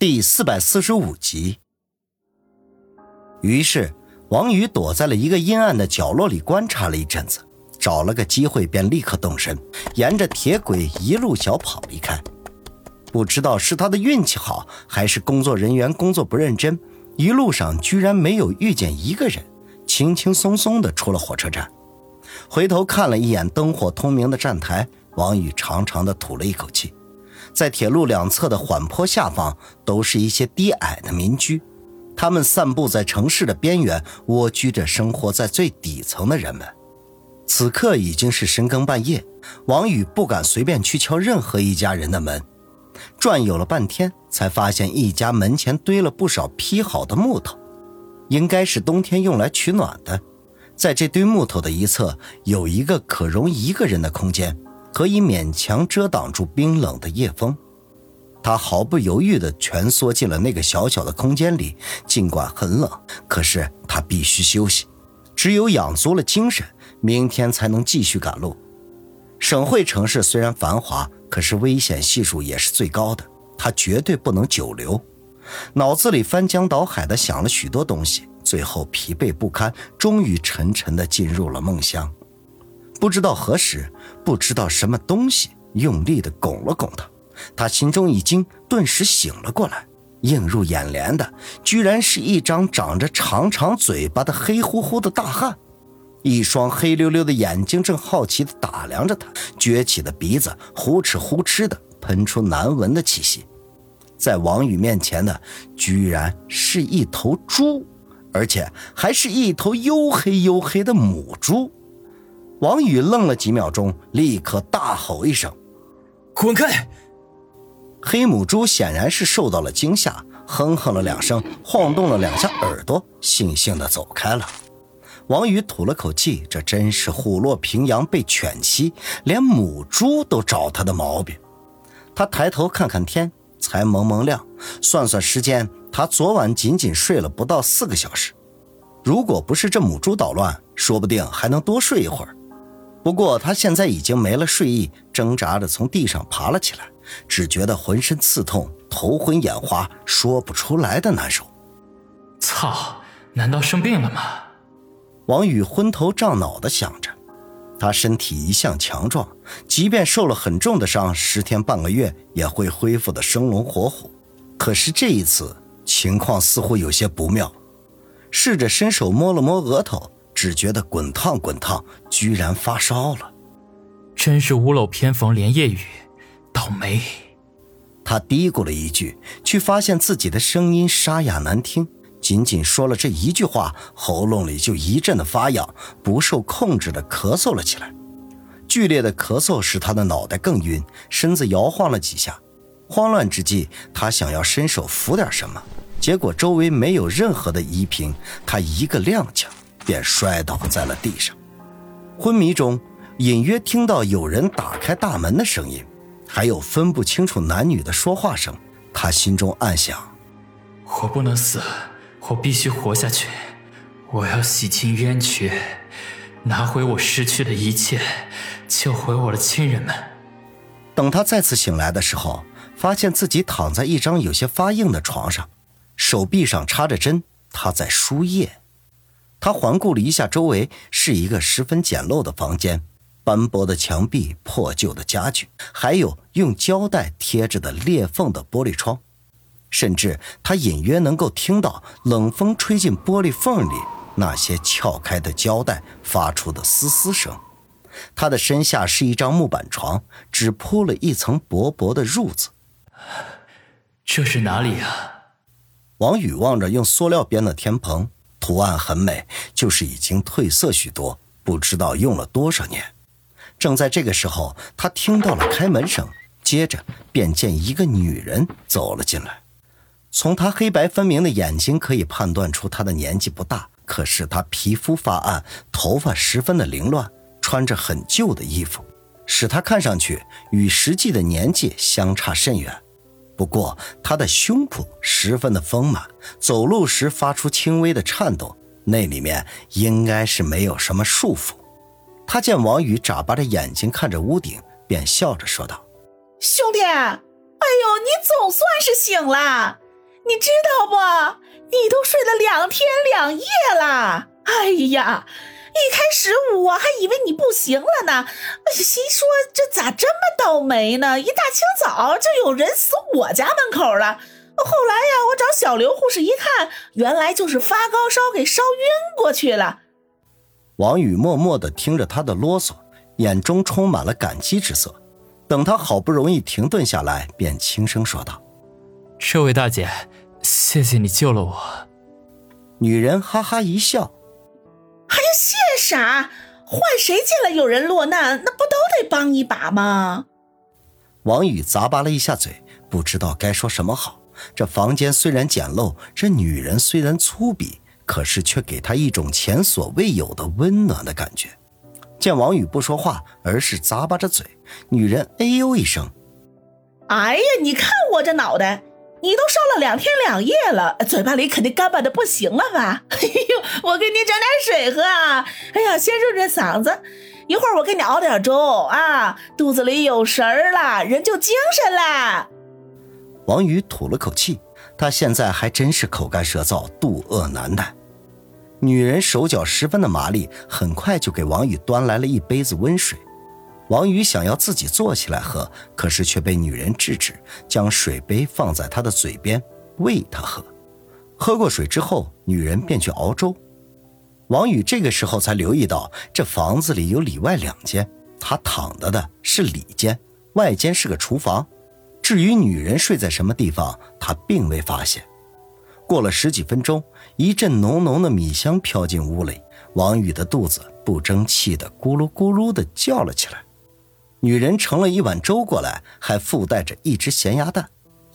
第四百四十五集。于是，王宇躲在了一个阴暗的角落里观察了一阵子，找了个机会便立刻动身，沿着铁轨一路小跑离开。不知道是他的运气好，还是工作人员工作不认真，一路上居然没有遇见一个人，轻轻松松的出了火车站。回头看了一眼灯火通明的站台，王宇长长的吐了一口气。在铁路两侧的缓坡下方，都是一些低矮的民居，他们散布在城市的边缘，蜗居着生活在最底层的人们。此刻已经是深更半夜，王宇不敢随便去敲任何一家人的门。转悠了半天，才发现一家门前堆了不少劈好的木头，应该是冬天用来取暖的。在这堆木头的一侧，有一个可容一个人的空间。可以勉强遮挡住冰冷的夜风，他毫不犹豫地蜷缩进了那个小小的空间里。尽管很冷，可是他必须休息，只有养足了精神，明天才能继续赶路。省会城市虽然繁华，可是危险系数也是最高的，他绝对不能久留。脑子里翻江倒海地想了许多东西，最后疲惫不堪，终于沉沉地进入了梦乡。不知道何时，不知道什么东西用力地拱了拱他，他心中一惊，顿时醒了过来。映入眼帘的，居然是一张长着长长嘴巴的黑乎乎的大汉，一双黑溜溜的眼睛正好奇地打量着他，撅起的鼻子呼哧呼哧地喷出难闻的气息。在王宇面前的，居然是一头猪，而且还是一头黝黑黝黑的母猪。王宇愣了几秒钟，立刻大吼一声：“滚开！”黑母猪显然是受到了惊吓，哼哼了两声，晃动了两下耳朵，悻悻地走开了。王宇吐了口气，这真是虎落平阳被犬欺，连母猪都找他的毛病。他抬头看看天，才蒙蒙亮，算算时间，他昨晚仅仅睡了不到四个小时。如果不是这母猪捣乱，说不定还能多睡一会儿。不过他现在已经没了睡意，挣扎着从地上爬了起来，只觉得浑身刺痛、头昏眼花，说不出来的难受。操！难道生病了吗？王宇昏头胀脑的想着。他身体一向强壮，即便受了很重的伤，十天半个月也会恢复的生龙活虎。可是这一次情况似乎有些不妙，试着伸手摸了摸额头。只觉得滚烫滚烫，居然发烧了，真是屋漏偏逢连夜雨，倒霉。他嘀咕了一句，却发现自己的声音沙哑难听，仅仅说了这一句话，喉咙里就一阵的发痒，不受控制的咳嗽了起来。剧烈的咳嗽使他的脑袋更晕，身子摇晃了几下。慌乱之际，他想要伸手扶点什么，结果周围没有任何的依凭，他一个踉跄。便摔倒在了地上，昏迷中隐约听到有人打开大门的声音，还有分不清楚男女的说话声。他心中暗想：我不能死，我必须活下去，我要洗清冤屈，拿回我失去的一切，救回我的亲人们。等他再次醒来的时候，发现自己躺在一张有些发硬的床上，手臂上插着针，他在输液。他环顾了一下周围，是一个十分简陋的房间，斑驳的墙壁、破旧的家具，还有用胶带贴着的裂缝的玻璃窗，甚至他隐约能够听到冷风吹进玻璃缝里那些撬开的胶带发出的嘶嘶声。他的身下是一张木板床，只铺了一层薄薄的褥子。这是哪里啊？王宇望着用塑料编的天棚。图案很美，就是已经褪色许多，不知道用了多少年。正在这个时候，他听到了开门声，接着便见一个女人走了进来。从她黑白分明的眼睛可以判断出她的年纪不大，可是她皮肤发暗，头发十分的凌乱，穿着很旧的衣服，使她看上去与实际的年纪相差甚远。不过，他的胸脯十分的丰满，走路时发出轻微的颤抖，那里面应该是没有什么束缚。他见王宇眨巴着眼睛看着屋顶，便笑着说道：“兄弟，哎呦，你总算是醒了！你知道不？你都睡了两天两夜了。哎呀，一开始我还以为你不行了呢，心说这咋这么倒霉呢？一大清早就有人死我家门口了。后来呀，我找小刘护士一看，原来就是发高烧给烧晕过去了。王宇默默地听着他的啰嗦，眼中充满了感激之色。等他好不容易停顿下来，便轻声说道：“这位大姐，谢谢你救了我。”女人哈哈一笑：“谢啥？换谁见了有人落难，那不都得帮一把吗？”王宇咂巴了一下嘴，不知道该说什么好。这房间虽然简陋，这女人虽然粗鄙，可是却给他一种前所未有的温暖的感觉。见王宇不说话，而是咂巴着嘴，女人哎呦一声：“哎呀，你看我这脑袋，你都烧了两天两夜了，嘴巴里肯定干巴的不行了吧？哎呦，我给你整点水喝啊！哎呀，先润润嗓子，一会儿我给你熬点粥啊，肚子里有食儿了，人就精神了。”王宇吐了口气，他现在还真是口干舌燥，肚饿难耐。女人手脚十分的麻利，很快就给王宇端来了一杯子温水。王宇想要自己坐起来喝，可是却被女人制止，将水杯放在他的嘴边喂他喝。喝过水之后，女人便去熬粥。王宇这个时候才留意到，这房子里有里外两间，他躺着的是里间，外间是个厨房。至于女人睡在什么地方，他并未发现。过了十几分钟，一阵浓浓的米香飘进屋里，王宇的肚子不争气的咕噜咕噜的叫了起来。女人盛了一碗粥过来，还附带着一只咸鸭蛋，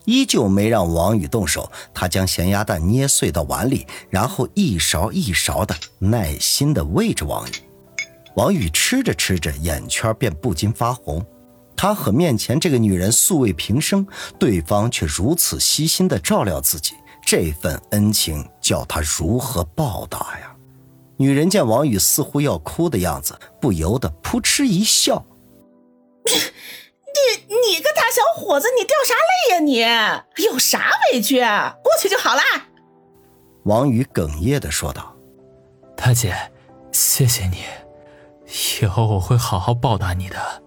依旧没让王宇动手。她将咸鸭蛋捏碎到碗里，然后一勺一勺的耐心的喂着王宇。王宇吃着吃着，眼圈便不禁发红。他和面前这个女人素未平生，对方却如此悉心的照料自己，这份恩情叫他如何报答呀？女人见王宇似乎要哭的样子，不由得扑哧一笑：“你你个大小伙子，你掉啥泪呀？你有啥委屈？过去就好啦。”王宇哽咽的说道：“大姐，谢谢你，以后我会好好报答你的。”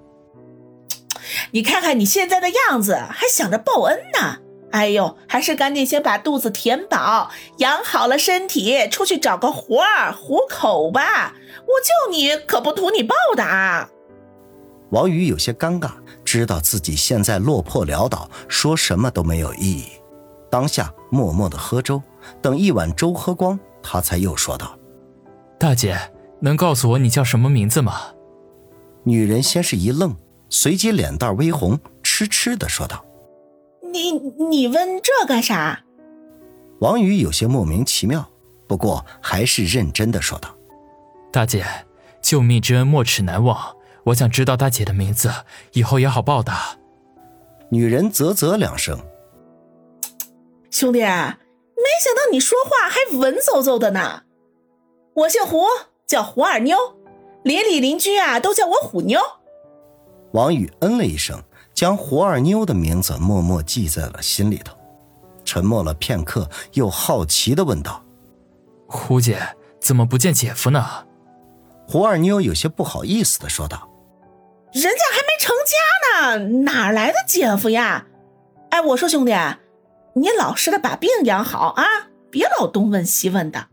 你看看你现在的样子，还想着报恩呢？哎呦，还是赶紧先把肚子填饱，养好了身体，出去找个活儿糊口吧。我救你可不图你报答。王宇有些尴尬，知道自己现在落魄潦倒，说什么都没有意义。当下默默的喝粥，等一碗粥喝光，他才又说道：“大姐，能告诉我你叫什么名字吗？”女人先是一愣。随即脸蛋微红，痴痴的说道：“你你问这干啥？”王宇有些莫名其妙，不过还是认真的说道：“大姐，救命之恩没齿难忘，我想知道大姐的名字，以后也好报答。”女人啧啧两声：“兄弟，没想到你说话还文绉绉的呢。我姓胡，叫胡二妞，邻里邻居啊都叫我虎妞。”王宇嗯了一声，将胡二妞的名字默默记在了心里头。沉默了片刻，又好奇的问道：“胡姐，怎么不见姐夫呢？”胡二妞有些不好意思的说道：“人家还没成家呢，哪来的姐夫呀？哎，我说兄弟，你老实的把病养好啊，别老东问西问的。”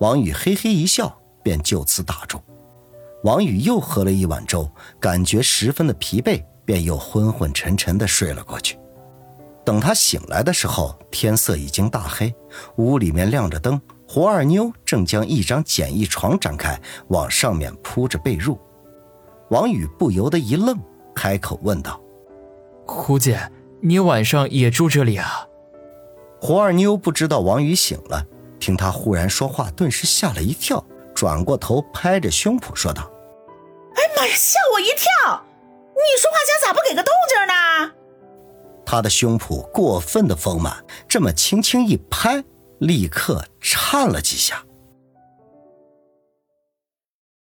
王宇嘿嘿一笑，便就此打住。王宇又喝了一碗粥，感觉十分的疲惫，便又昏昏沉沉的睡了过去。等他醒来的时候，天色已经大黑，屋里面亮着灯，胡二妞正将一张简易床展开，往上面铺着被褥。王宇不由得一愣，开口问道：“胡姐，你晚上也住这里啊？”胡二妞不知道王宇醒了，听他忽然说话，顿时吓了一跳，转过头拍着胸脯说道。哎妈呀！吓我一跳！你说话前咋不给个动静呢？他的胸脯过分的丰满，这么轻轻一拍，立刻颤了几下。